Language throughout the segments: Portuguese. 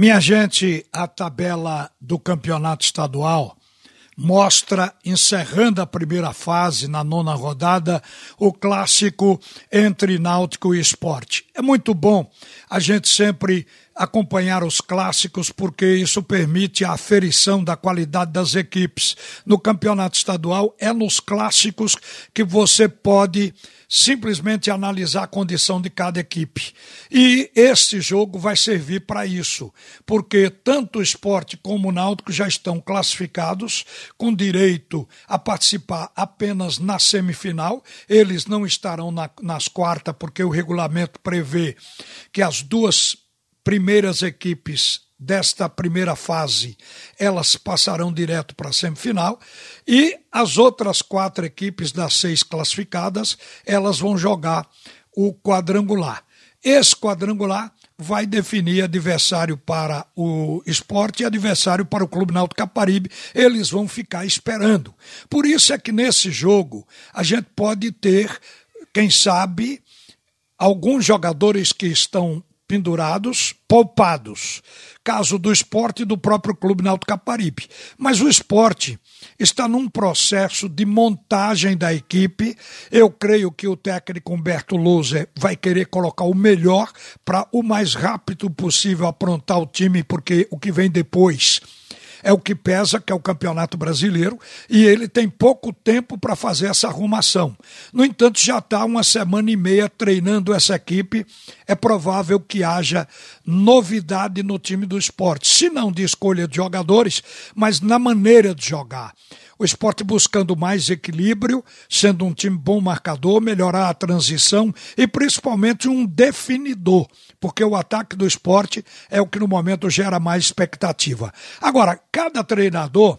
Minha gente, a tabela do campeonato estadual mostra, encerrando a primeira fase, na nona rodada, o clássico entre Náutico e Esporte. É muito bom a gente sempre acompanhar os clássicos, porque isso permite a aferição da qualidade das equipes. No campeonato estadual, é nos clássicos que você pode simplesmente analisar a condição de cada equipe. E este jogo vai servir para isso, porque tanto o esporte como o náutico já estão classificados, com direito a participar apenas na semifinal. Eles não estarão na, nas quartas, porque o regulamento prevê que as duas primeiras equipes desta primeira fase, elas passarão direto para a semifinal e as outras quatro equipes das seis classificadas, elas vão jogar o quadrangular. Esse quadrangular vai definir adversário para o esporte e adversário para o Clube Náutico Caparibe. Eles vão ficar esperando. Por isso é que nesse jogo a gente pode ter, quem sabe, alguns jogadores que estão pendurados, poupados. Caso do esporte e do próprio Clube Náutico Caparibe. Mas o esporte está num processo de montagem da equipe. Eu creio que o técnico Humberto Loser vai querer colocar o melhor para o mais rápido possível aprontar o time, porque o que vem depois é o que pesa, que é o Campeonato Brasileiro, e ele tem pouco tempo para fazer essa arrumação. No entanto, já está uma semana e meia treinando essa equipe. É provável que haja novidade no time do esporte, se não de escolha de jogadores, mas na maneira de jogar o esporte buscando mais equilíbrio, sendo um time bom marcador, melhorar a transição e principalmente um definidor, porque o ataque do esporte é o que no momento gera mais expectativa. Agora, cada treinador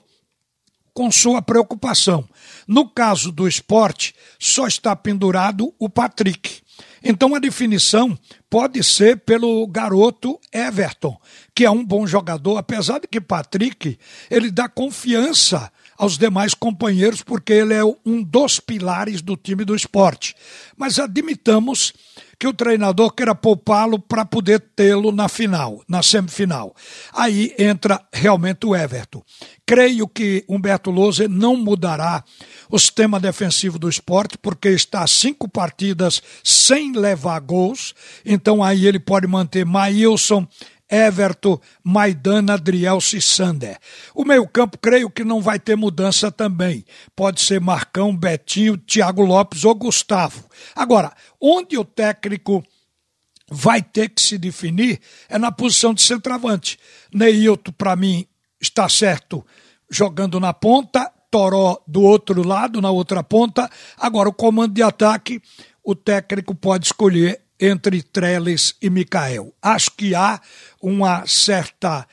com sua preocupação. No caso do esporte, só está pendurado o Patrick. Então a definição pode ser pelo garoto Everton, que é um bom jogador, apesar de que Patrick, ele dá confiança aos demais companheiros, porque ele é um dos pilares do time do esporte. Mas admitamos que o treinador queira poupá-lo para poder tê-lo na final, na semifinal. Aí entra realmente o Everton. Creio que Humberto Lousa não mudará o sistema defensivo do esporte, porque está cinco partidas sem levar gols. Então aí ele pode manter Maílson, Everton, Maidana, Adrielso e Sander. O meio-campo, creio que não vai ter mudança também. Pode ser Marcão, Betinho, Thiago Lopes ou Gustavo. Agora, onde o técnico vai ter que se definir é na posição de centroavante. Neilton, para mim, está certo jogando na ponta, Toró do outro lado, na outra ponta. Agora, o comando de ataque, o técnico pode escolher entre Trellis e Mikael. Acho que há uma certa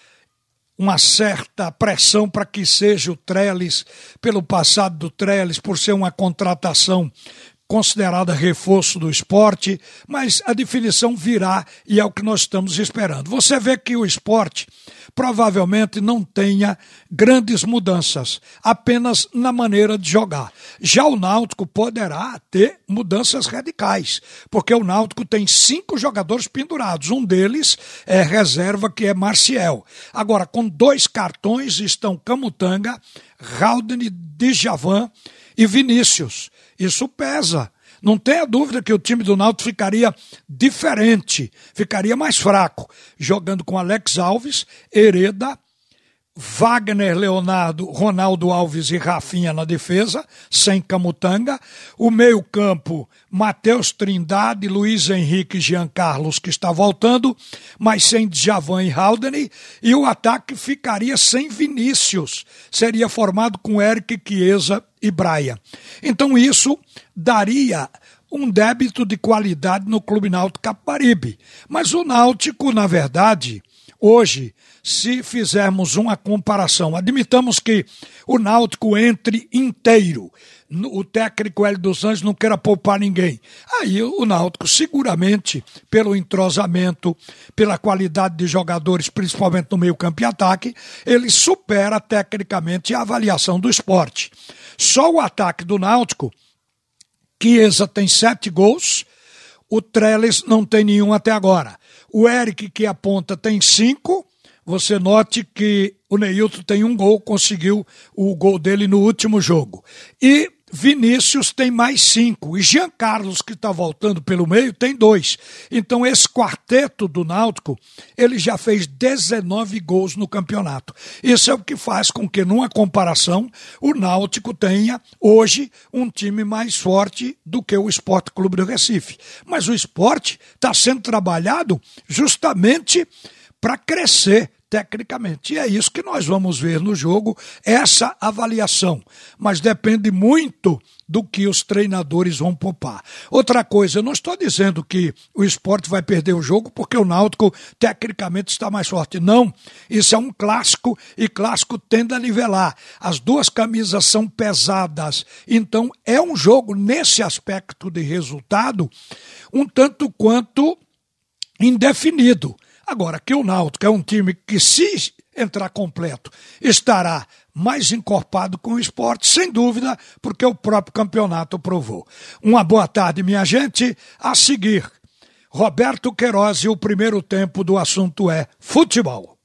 uma certa pressão para que seja o Trellis, pelo passado do Trellis, por ser uma contratação considerada reforço do esporte, mas a definição virá e é o que nós estamos esperando. Você vê que o esporte provavelmente não tenha grandes mudanças, apenas na maneira de jogar. Já o Náutico poderá ter mudanças radicais, porque o Náutico tem cinco jogadores pendurados, um deles é reserva, que é Marcial. Agora, com dois cartões estão Camutanga, Haldane, Djavan e Vinícius. Isso pesa. Não tenha dúvida que o time do Náutico ficaria diferente, ficaria mais fraco, jogando com Alex Alves, Hereda, Wagner Leonardo, Ronaldo Alves e Rafinha na defesa, sem Camutanga. O meio-campo, Matheus Trindade, Luiz Henrique e Jean Carlos, que está voltando, mas sem Djavan e Haldane. E o ataque ficaria sem Vinícius. Seria formado com Eric Chiesa e Braia. Então isso daria um débito de qualidade no Clube Náutico Caparibe. Mas o Náutico, na verdade, hoje se fizermos uma comparação. Admitamos que o Náutico entre inteiro. O técnico Hélio dos Anjos não queira poupar ninguém. Aí o Náutico, seguramente, pelo entrosamento, pela qualidade de jogadores, principalmente no meio-campo e ataque, ele supera tecnicamente a avaliação do esporte. Só o ataque do Náutico, Chiesa tem sete gols, o Trellis não tem nenhum até agora. O Eric, que aponta, tem cinco você note que o Neilton tem um gol, conseguiu o gol dele no último jogo. E Vinícius tem mais cinco. E Jean Carlos, que está voltando pelo meio, tem dois. Então, esse quarteto do Náutico, ele já fez 19 gols no campeonato. Isso é o que faz com que, numa comparação, o Náutico tenha, hoje, um time mais forte do que o Esporte Clube do Recife. Mas o esporte está sendo trabalhado justamente para crescer tecnicamente. E é isso que nós vamos ver no jogo, essa avaliação. Mas depende muito do que os treinadores vão poupar. Outra coisa, eu não estou dizendo que o esporte vai perder o jogo porque o Náutico tecnicamente está mais forte. Não, isso é um clássico e clássico tende a nivelar. As duas camisas são pesadas, então é um jogo nesse aspecto de resultado um tanto quanto indefinido. Agora, que o Náutico é um time que, se entrar completo, estará mais encorpado com o esporte, sem dúvida, porque o próprio campeonato provou. Uma boa tarde, minha gente. A seguir, Roberto Queiroz e o primeiro tempo do assunto é futebol.